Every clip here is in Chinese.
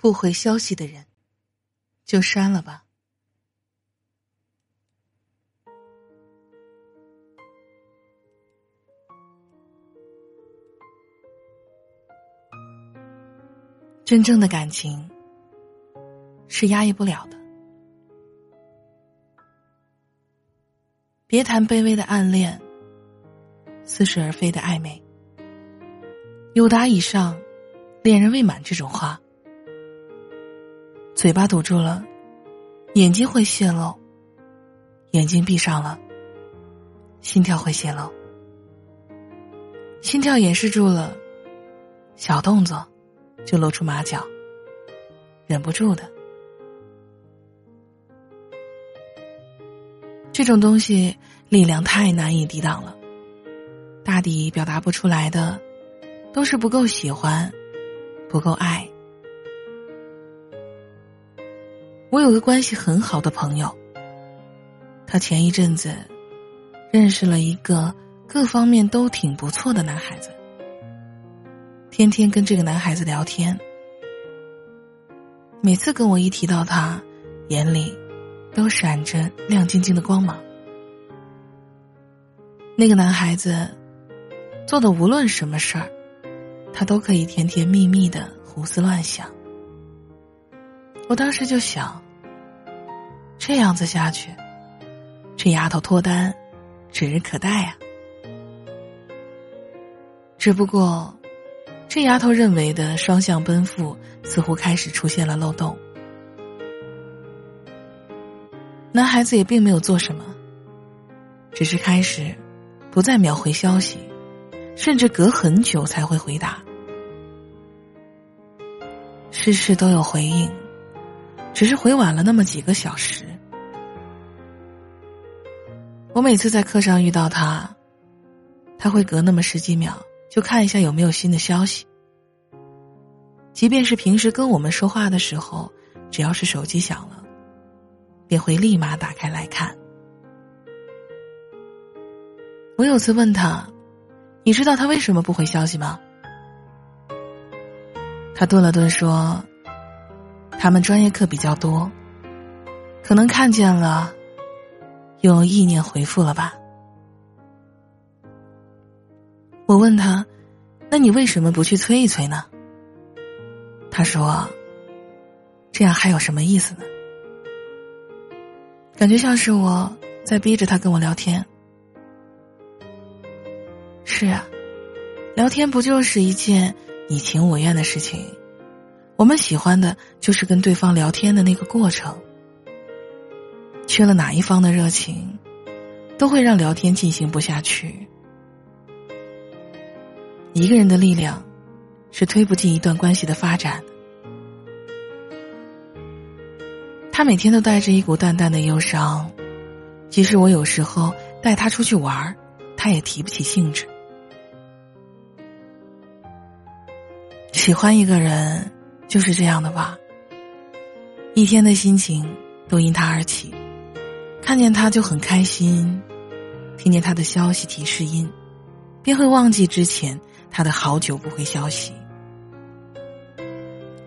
不回消息的人，就删了吧。真正的感情是压抑不了的。别谈卑微的暗恋，似是而非的暧昧。有达以上，恋人未满这种话，嘴巴堵住了，眼睛会泄露；眼睛闭上了，心跳会泄露。心跳掩饰住了，小动作就露出马脚，忍不住的。这种东西力量太难以抵挡了，大抵表达不出来的。都是不够喜欢，不够爱。我有个关系很好的朋友，他前一阵子认识了一个各方面都挺不错的男孩子，天天跟这个男孩子聊天。每次跟我一提到他，眼里都闪着亮晶晶的光芒。那个男孩子做的无论什么事儿。他都可以甜甜蜜蜜的胡思乱想，我当时就想，这样子下去，这丫头脱单指日可待啊！只不过，这丫头认为的双向奔赴似乎开始出现了漏洞。男孩子也并没有做什么，只是开始不再秒回消息。甚至隔很久才会回答，事事都有回应，只是回晚了那么几个小时。我每次在课上遇到他，他会隔那么十几秒就看一下有没有新的消息。即便是平时跟我们说话的时候，只要是手机响了，便会立马打开来看。我有次问他。你知道他为什么不回消息吗？他顿了顿说：“他们专业课比较多，可能看见了，用意念回复了吧。”我问他：“那你为什么不去催一催呢？”他说：“这样还有什么意思呢？感觉像是我在逼着他跟我聊天。”是啊，聊天不就是一件你情我愿的事情？我们喜欢的就是跟对方聊天的那个过程。缺了哪一方的热情，都会让聊天进行不下去。一个人的力量，是推不进一段关系的发展。他每天都带着一股淡淡的忧伤，即使我有时候带他出去玩儿他也提不起兴致。喜欢一个人就是这样的吧。一天的心情都因他而起，看见他就很开心，听见他的消息提示音，便会忘记之前他的好久不回消息。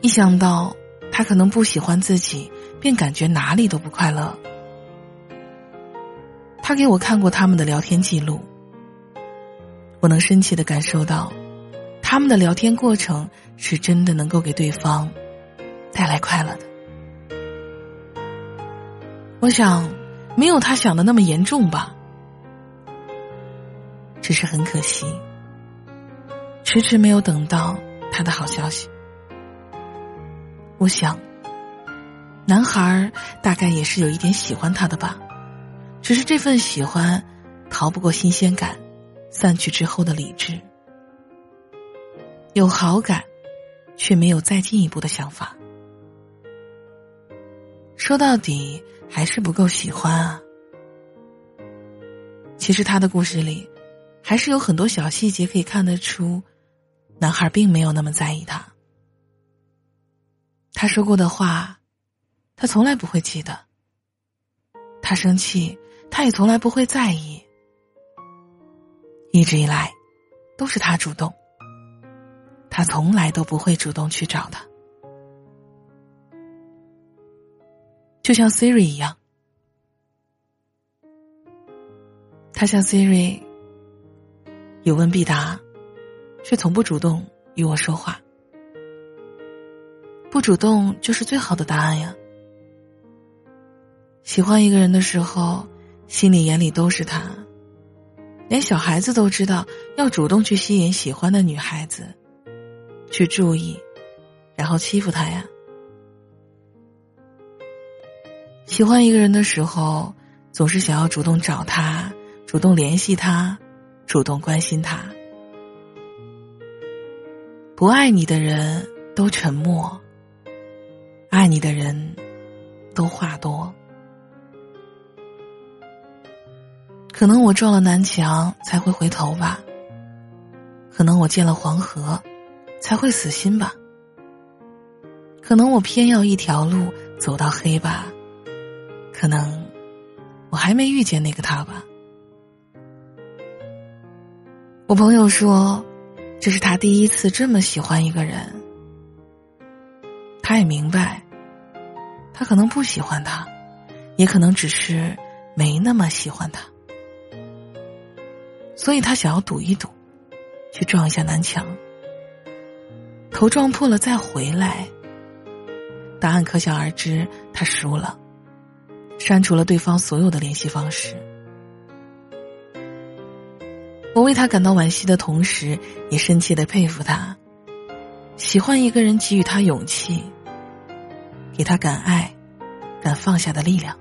一想到他可能不喜欢自己，便感觉哪里都不快乐。他给我看过他们的聊天记录，我能深切的感受到。他们的聊天过程是真的能够给对方带来快乐的。我想，没有他想的那么严重吧。只是很可惜，迟迟没有等到他的好消息。我想，男孩大概也是有一点喜欢他的吧，只是这份喜欢逃不过新鲜感散去之后的理智。有好感，却没有再进一步的想法。说到底，还是不够喜欢啊。其实他的故事里，还是有很多小细节可以看得出，男孩并没有那么在意他。他说过的话，他从来不会记得。他生气，他也从来不会在意。一直以来，都是他主动。他从来都不会主动去找他。就像 Siri 一样，他像 Siri，有问必答，却从不主动与我说话。不主动就是最好的答案呀。喜欢一个人的时候，心里眼里都是他，连小孩子都知道要主动去吸引喜欢的女孩子，去注意，然后欺负他呀。喜欢一个人的时候，总是想要主动找他，主动联系他，主动关心他。不爱你的人都沉默。爱你的人，都话多。可能我撞了南墙才会回头吧。可能我见了黄河，才会死心吧。可能我偏要一条路走到黑吧。可能我还没遇见那个他吧。我朋友说，这是他第一次这么喜欢一个人。他也明白，他可能不喜欢他，也可能只是没那么喜欢他，所以他想要赌一赌，去撞一下南墙，头撞破了再回来。答案可想而知，他输了，删除了对方所有的联系方式。我为他感到惋惜的同时，也深切的佩服他。喜欢一个人，给予他勇气，给他敢爱、敢放下的力量。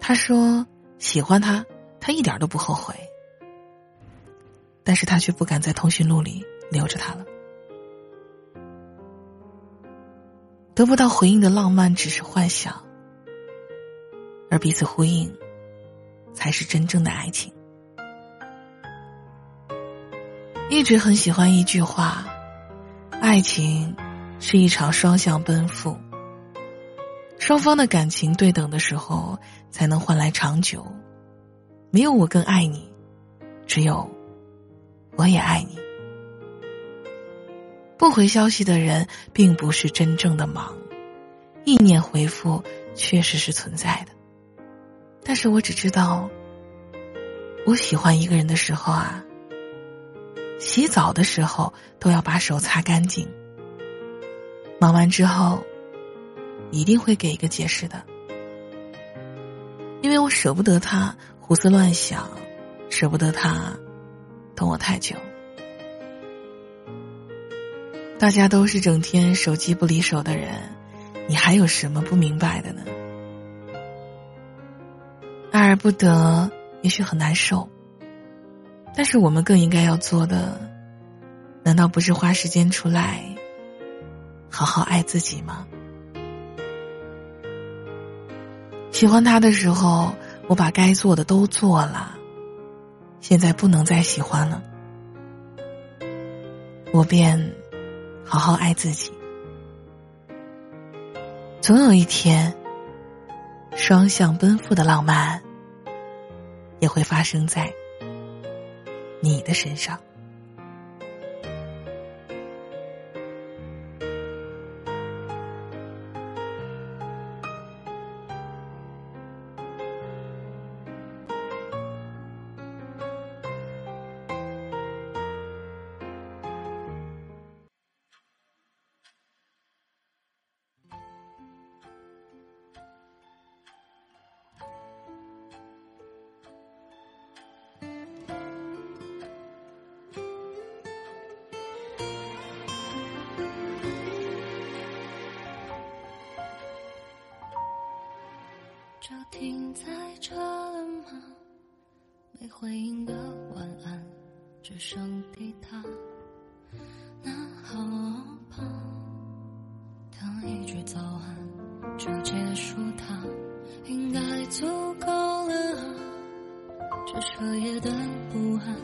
他说喜欢他，他一点都不后悔，但是他却不敢在通讯录里留着他了。得不到回应的浪漫只是幻想，而彼此呼应，才是真正的爱情。一直很喜欢一句话：“爱情是一场双向奔赴，双方的感情对等的时候，才能换来长久。没有我更爱你，只有我也爱你。”不回消息的人，并不是真正的忙，意念回复确实是存在的。但是我只知道，我喜欢一个人的时候啊。洗澡的时候都要把手擦干净。忙完之后，一定会给一个解释的，因为我舍不得他胡思乱想，舍不得他等我太久。大家都是整天手机不离手的人，你还有什么不明白的呢？爱而不得，也许很难受。但是我们更应该要做的，难道不是花时间出来，好好爱自己吗？喜欢他的时候，我把该做的都做了，现在不能再喜欢了，我便好好爱自己。总有一天，双向奔赴的浪漫也会发生在。你的身上。只剩给他。那好吧，等一句早安就结束它，应该足够了。这彻夜的不安，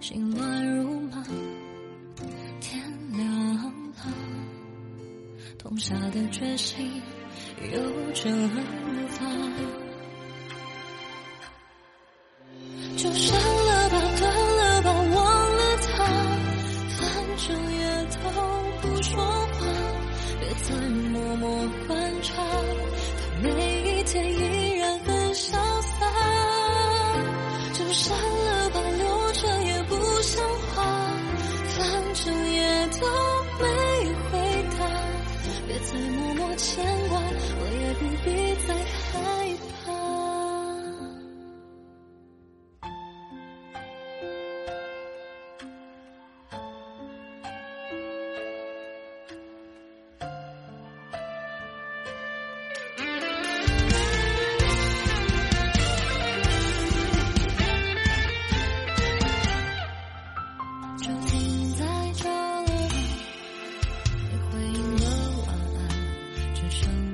心乱如麻。天亮了，痛下的决心。有着无法，不说话，别再默默反生。